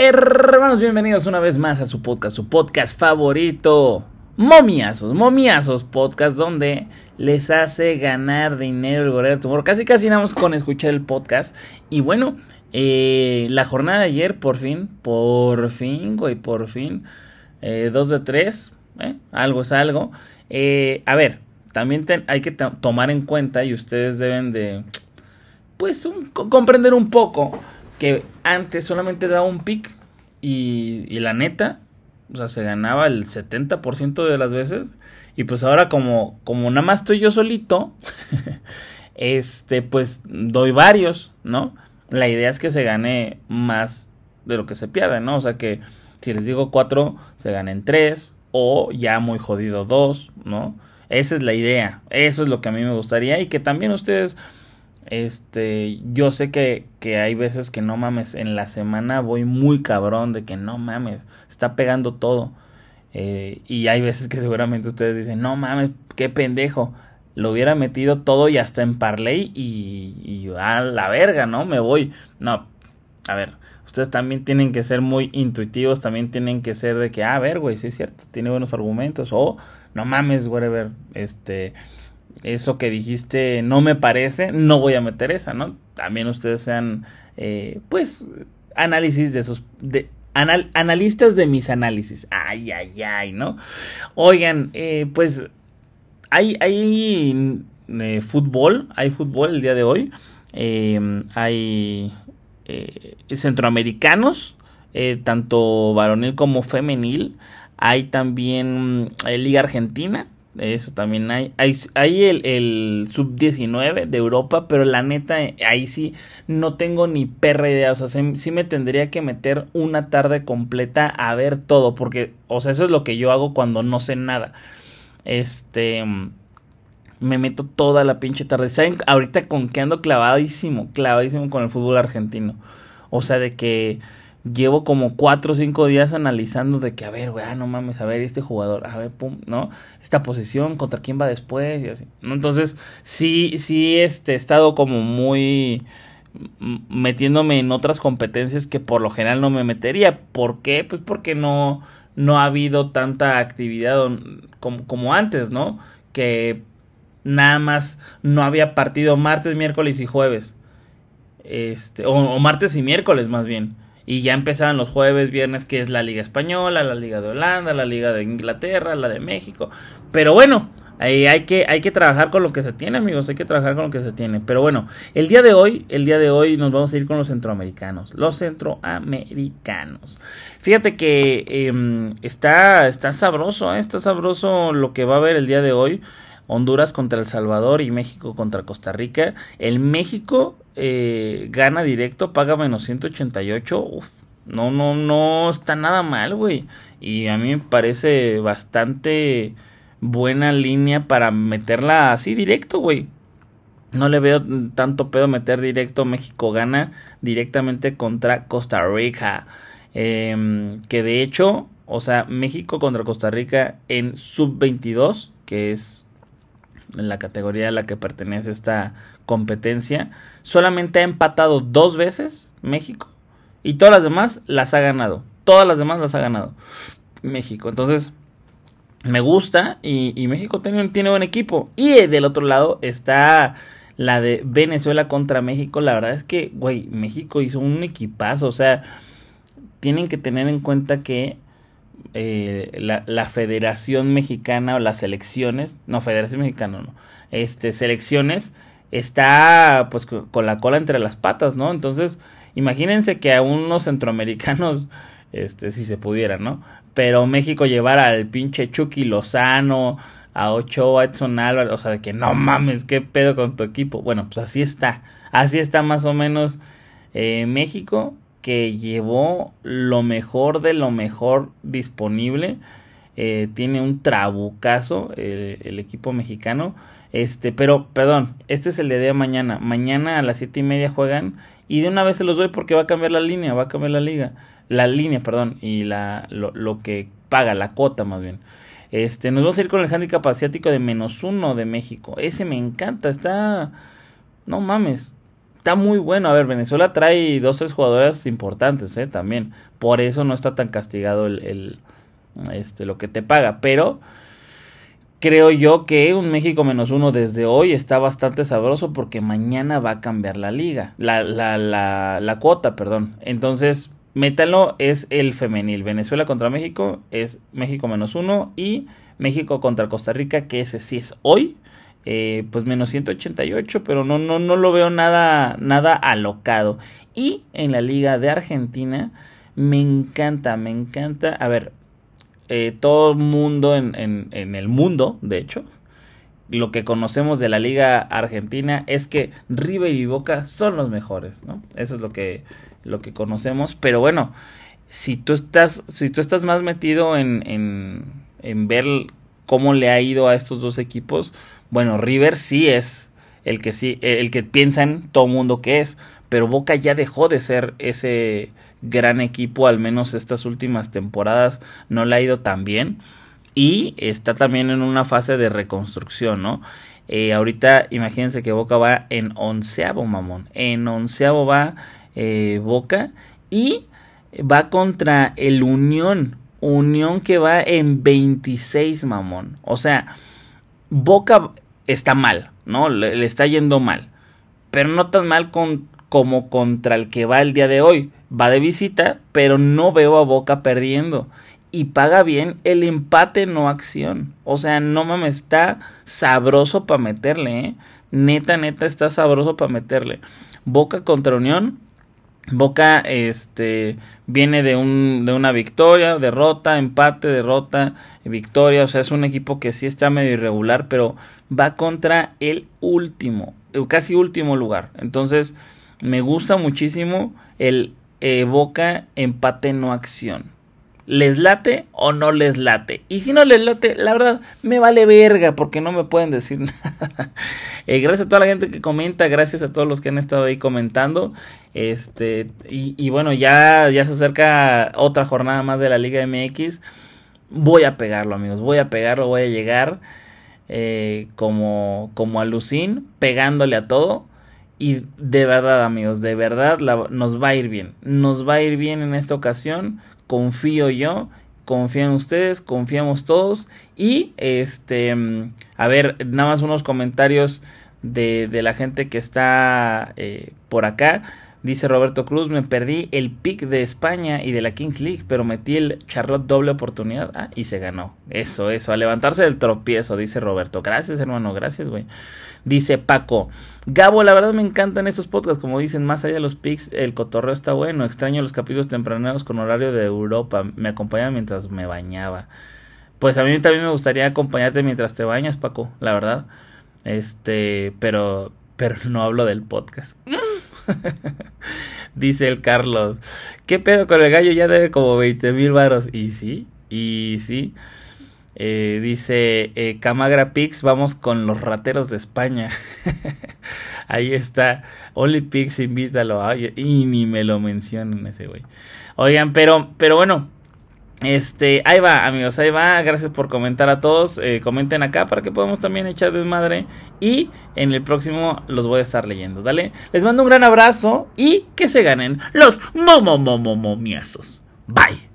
Hermanos, bienvenidos una vez más a su podcast, su podcast favorito. Momiazos, Momiazos Podcast, donde les hace ganar dinero el gorero tumor. Casi casi nada con escuchar el podcast. Y bueno, eh, la jornada de ayer, por fin, por fin, güey, por fin. Eh, dos de tres, eh, algo es algo. A ver, también hay que tomar en cuenta y ustedes deben de, pues, comprender un poco que antes solamente daba un pick y, la neta, o sea, se ganaba el 70% de las veces. Y pues ahora como, como nada más estoy yo solito, este, pues doy varios, ¿no? La idea es que se gane más de lo que se pierde, ¿no? O sea que si les digo cuatro, se ganen tres, o ya muy jodido dos, ¿no? Esa es la idea, eso es lo que a mí me gustaría y que también ustedes este, yo sé que, que hay veces que no mames, en la semana voy muy cabrón de que no mames, está pegando todo. Eh, y hay veces que seguramente ustedes dicen, no mames, qué pendejo. Lo hubiera metido todo y hasta en Parley y, y a la verga, ¿no? Me voy. No, a ver, ustedes también tienen que ser muy intuitivos, también tienen que ser de que, ah, a ver, güey, sí es cierto, tiene buenos argumentos. O, no mames, whatever, este eso que dijiste no me parece, no voy a meter esa, ¿no? También ustedes sean, eh, pues, análisis de sus, de, analistas de mis análisis. Ay, ay, ay, ¿no? Oigan, eh, pues, hay, hay eh, fútbol, hay fútbol el día de hoy, hay centroamericanos, tanto varonil como femenil, hay también Liga Argentina, eso también hay. Hay, el, el sub-19 de Europa, pero la neta, ahí sí no tengo ni perra idea. O sea, sí, me tendría que meter una tarde completa a ver todo, porque, o sea, eso es lo que yo hago cuando no sé nada. Este. Me meto toda la pinche tarde. ¿Saben ahorita con qué ando clavadísimo? Clavadísimo con el fútbol argentino. O sea, de que llevo como cuatro o cinco días analizando de que, a ver, güey, ah, no mames, a ver, este jugador, a ver, pum, ¿no? Esta posición, contra quién va después y así, ¿no? Entonces, sí, sí, este, he estado como muy metiéndome en otras competencias que por lo general no me metería. ¿Por qué? Pues porque no, no ha habido tanta actividad como, como antes, ¿no? Que nada más no había partido martes, miércoles y jueves. Este, o martes y miércoles más bien y ya empezaban los jueves, viernes, que es la Liga Española, la Liga de Holanda, la Liga de Inglaterra, la de México. Pero bueno, hay que, hay que trabajar con lo que se tiene, amigos, hay que trabajar con lo que se tiene. Pero bueno, el día de hoy, el día de hoy nos vamos a ir con los centroamericanos. Los centroamericanos. Fíjate que em, está, está sabroso, ¿eh? está sabroso lo que va a haber el día de hoy. Honduras contra El Salvador y México contra Costa Rica. El México eh, gana directo, paga menos 188. Uf, no, no, no está nada mal, güey. Y a mí me parece bastante buena línea para meterla así directo, güey. No le veo tanto pedo meter directo. México gana directamente contra Costa Rica. Em, que de hecho, o sea, México contra Costa Rica en sub 22, que es en la categoría a la que pertenece esta competencia. Solamente ha empatado dos veces México y todas las demás las ha ganado. Todas las demás las ha ganado México. Entonces, me gusta y, México tiene, tiene buen equipo. Y del otro lado está la de Venezuela contra México. La verdad es que, güey, México hizo un equipazo. O sea, tienen que tener en cuenta que eh, la, la, Federación Mexicana o las selecciones, no, Federación Mexicana, no, este, selecciones, está pues con la cola entre las patas, ¿no? Entonces, imagínense que a unos centroamericanos, este, si se pudiera, ¿no? Pero México llevara al pinche Chucky Lozano, a Ochoa, Edson Álvarez, o sea, de que no mames, qué pedo con tu equipo. Bueno, pues así está, así está más o menos eh, México que llevó lo mejor de lo mejor disponible. Eh, tiene un trabucazo el, equipo mexicano. Este, pero, perdón, este es el de día mañana. Mañana a las siete y media juegan. Y de una vez se los doy porque va a cambiar la línea, va a cambiar la liga. La línea, perdón. Y la, lo, lo que paga, la cota más bien. Este, nos vamos a ir con el handicap asiático de menos uno de México. Ese me encanta, está. No mames, está muy bueno. A ver, Venezuela trae dos tres jugadoras importantes, ¿eh? También. Por eso no está tan castigado el, este, lo que te paga. Pero creo yo que un México menos uno desde hoy está bastante sabroso porque mañana va a cambiar la liga, la, la, la, la cuota, perdón. Entonces, métalo, es el femenil. Venezuela contra México es México menos uno y México contra Costa Rica, que ese sí es hoy. Eh, pues menos 188, pero no, no, no lo veo nada, nada alocado. Y en la liga de Argentina, me encanta, me encanta. A ver, eh, todo el mundo en, en, el mundo, de hecho, lo que conocemos de la liga argentina es que River y Boca son los mejores, ¿no? Eso es lo que, lo que conocemos. Pero bueno, si tú estás, si tú estás más metido en, en, en ver cómo le ha ido a estos dos equipos, bueno, River sí es el que sí, el que piensan todo mundo que es, pero Boca ya dejó de ser ese gran equipo, al menos estas últimas temporadas no le ha ido tan bien y está también en una fase de reconstrucción, ¿no? Eh, ahorita imagínense que Boca va en onceavo, mamón, en onceavo va eh, Boca y va contra el Unión, Unión que va en 26, mamón, o sea, Boca está mal, ¿no? Le, está yendo mal, pero no tan mal con como contra el que va el día de hoy. Va de visita, pero no veo a Boca perdiendo. Y paga bien el empate, no acción. O sea, no mames, está sabroso para meterle, ¿eh? Neta, neta, está sabroso para meterle. Boca contra Unión. Boca este viene de un de una victoria, derrota, empate, derrota, victoria, o sea, es un equipo que sí está medio irregular, pero va contra el último, casi último lugar. Entonces, me gusta muchísimo el eh, Boca empate no acción. ¿Les late o no les late? Y si no les late, la verdad, me vale verga porque no me pueden decir nada. Eh, gracias a toda la gente que comenta, gracias a todos los que han estado ahí comentando. Este, y, bueno, ya, ya se acerca otra jornada más de la Liga MX. Voy a pegarlo, amigos, voy a pegarlo, voy a llegar eh, como, como alucin, pegándole a todo. Y de verdad, amigos, de verdad nos va a ir bien. Nos va a ir bien en esta ocasión. Confío yo. Confían ustedes, confiamos todos. Y este, a ver, nada más unos comentarios de, de la gente que está eh, por acá. Dice Roberto Cruz, me perdí el pick de España y de la Kings League, pero metí el Charlotte doble oportunidad ah, y se ganó. Eso, eso, a levantarse del tropiezo, dice Roberto. Gracias, hermano, gracias, güey. Dice Paco, Gabo, la verdad me encantan estos podcasts, como dicen, más allá de los picks, el cotorreo está bueno. Extraño los capítulos tempraneros con horario de Europa. Me acompaña mientras me bañaba. Pues a mí también me gustaría acompañarte mientras te bañas, Paco, la verdad. Este, pero, pero no hablo del podcast. Dice el Carlos. ¿Qué pedo con el gallo? Ya debe como 20 mil varos. Y sí, y sí. Eh, dice eh, Camagra Pix, vamos con los rateros de España. Ahí está. Only Pix, invítalo. y ni me lo mencionan ese güey. Oigan, pero, pero bueno, este, ahí va, amigos, ahí va. Gracias por comentar a todos. Eh, comenten acá para que podamos también echar desmadre. Y en el próximo los voy a estar leyendo. Dale, les mando un gran abrazo y que se ganen los momomomomomiazos. Bye.